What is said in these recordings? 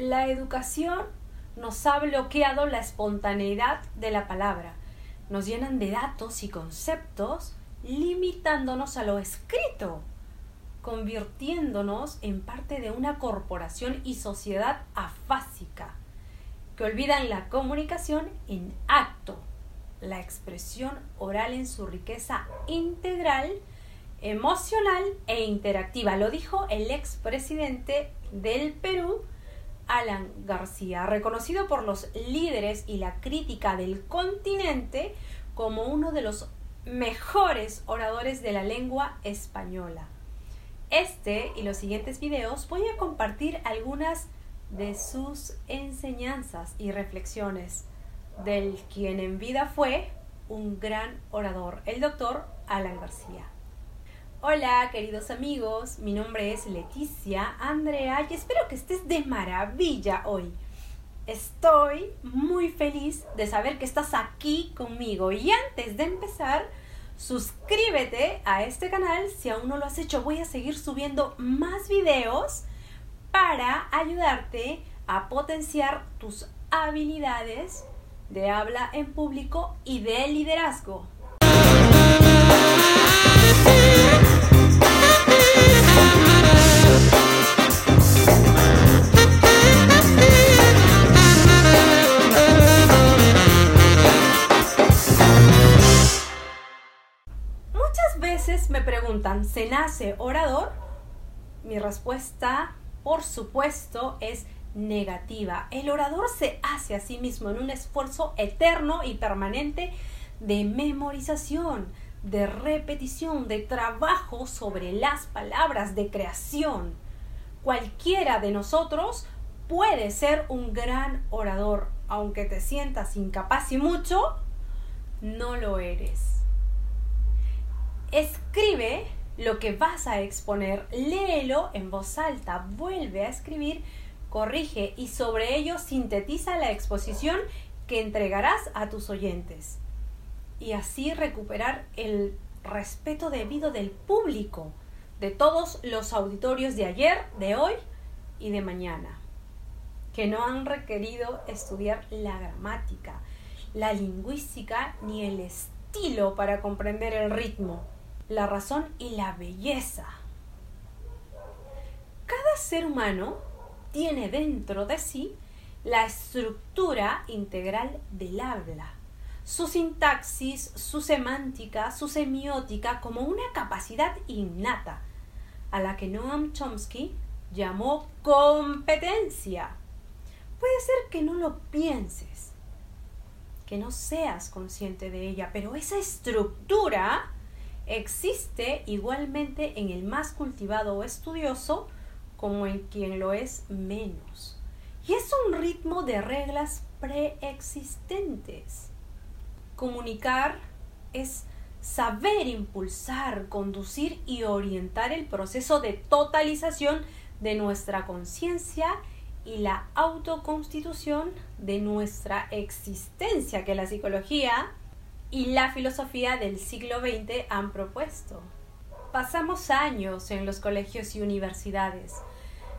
La educación nos ha bloqueado la espontaneidad de la palabra. Nos llenan de datos y conceptos limitándonos a lo escrito, convirtiéndonos en parte de una corporación y sociedad afásica, que olvidan la comunicación en acto, la expresión oral en su riqueza integral, emocional e interactiva. Lo dijo el expresidente del Perú, Alan García, reconocido por los líderes y la crítica del continente como uno de los mejores oradores de la lengua española. Este y los siguientes videos voy a compartir algunas de sus enseñanzas y reflexiones del quien en vida fue un gran orador, el doctor Alan García. Hola queridos amigos, mi nombre es Leticia Andrea y espero que estés de maravilla hoy. Estoy muy feliz de saber que estás aquí conmigo y antes de empezar, suscríbete a este canal si aún no lo has hecho. Voy a seguir subiendo más videos para ayudarte a potenciar tus habilidades de habla en público y de liderazgo. Me preguntan, ¿se nace orador? Mi respuesta, por supuesto, es negativa. El orador se hace a sí mismo en un esfuerzo eterno y permanente de memorización, de repetición, de trabajo sobre las palabras, de creación. Cualquiera de nosotros puede ser un gran orador, aunque te sientas incapaz y mucho, no lo eres. Lo que vas a exponer, léelo en voz alta, vuelve a escribir, corrige y sobre ello sintetiza la exposición que entregarás a tus oyentes. Y así recuperar el respeto debido del público, de todos los auditorios de ayer, de hoy y de mañana, que no han requerido estudiar la gramática, la lingüística ni el estilo para comprender el ritmo la razón y la belleza. Cada ser humano tiene dentro de sí la estructura integral del habla, su sintaxis, su semántica, su semiótica como una capacidad innata, a la que Noam Chomsky llamó competencia. Puede ser que no lo pienses, que no seas consciente de ella, pero esa estructura existe igualmente en el más cultivado o estudioso como en quien lo es menos. Y es un ritmo de reglas preexistentes. Comunicar es saber impulsar, conducir y orientar el proceso de totalización de nuestra conciencia y la autoconstitución de nuestra existencia, que la psicología y la filosofía del siglo XX han propuesto. Pasamos años en los colegios y universidades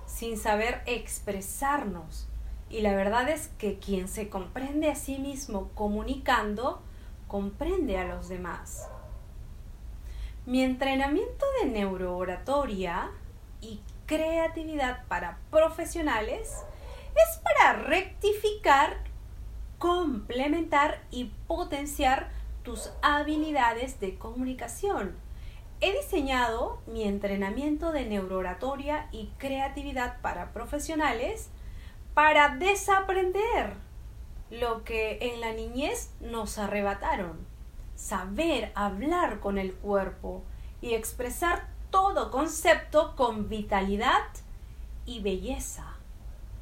sin saber expresarnos y la verdad es que quien se comprende a sí mismo comunicando, comprende a los demás. Mi entrenamiento de neurooratoria y creatividad para profesionales es para rectificar, complementar y potenciar tus habilidades de comunicación. He diseñado mi entrenamiento de neurooratoria y creatividad para profesionales para desaprender lo que en la niñez nos arrebataron. Saber hablar con el cuerpo y expresar todo concepto con vitalidad y belleza.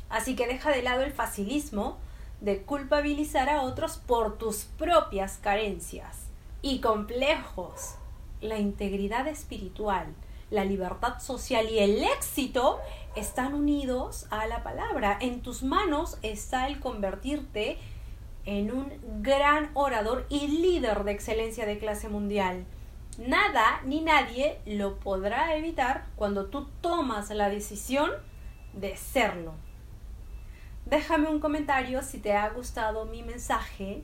Así que deja de lado el facilismo de culpabilizar a otros por tus propias carencias y complejos. La integridad espiritual, la libertad social y el éxito están unidos a la palabra. En tus manos está el convertirte en un gran orador y líder de excelencia de clase mundial. Nada ni nadie lo podrá evitar cuando tú tomas la decisión de serlo. Déjame un comentario si te ha gustado mi mensaje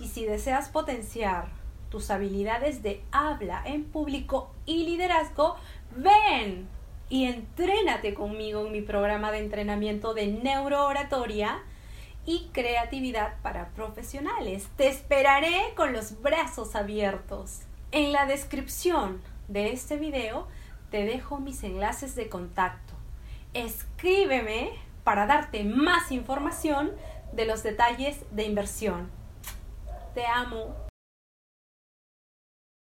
y si deseas potenciar tus habilidades de habla en público y liderazgo, ven y entrénate conmigo en mi programa de entrenamiento de neurooratoria y creatividad para profesionales. Te esperaré con los brazos abiertos. En la descripción de este video te dejo mis enlaces de contacto. Escríbeme para darte más información de los detalles de inversión. Te amo.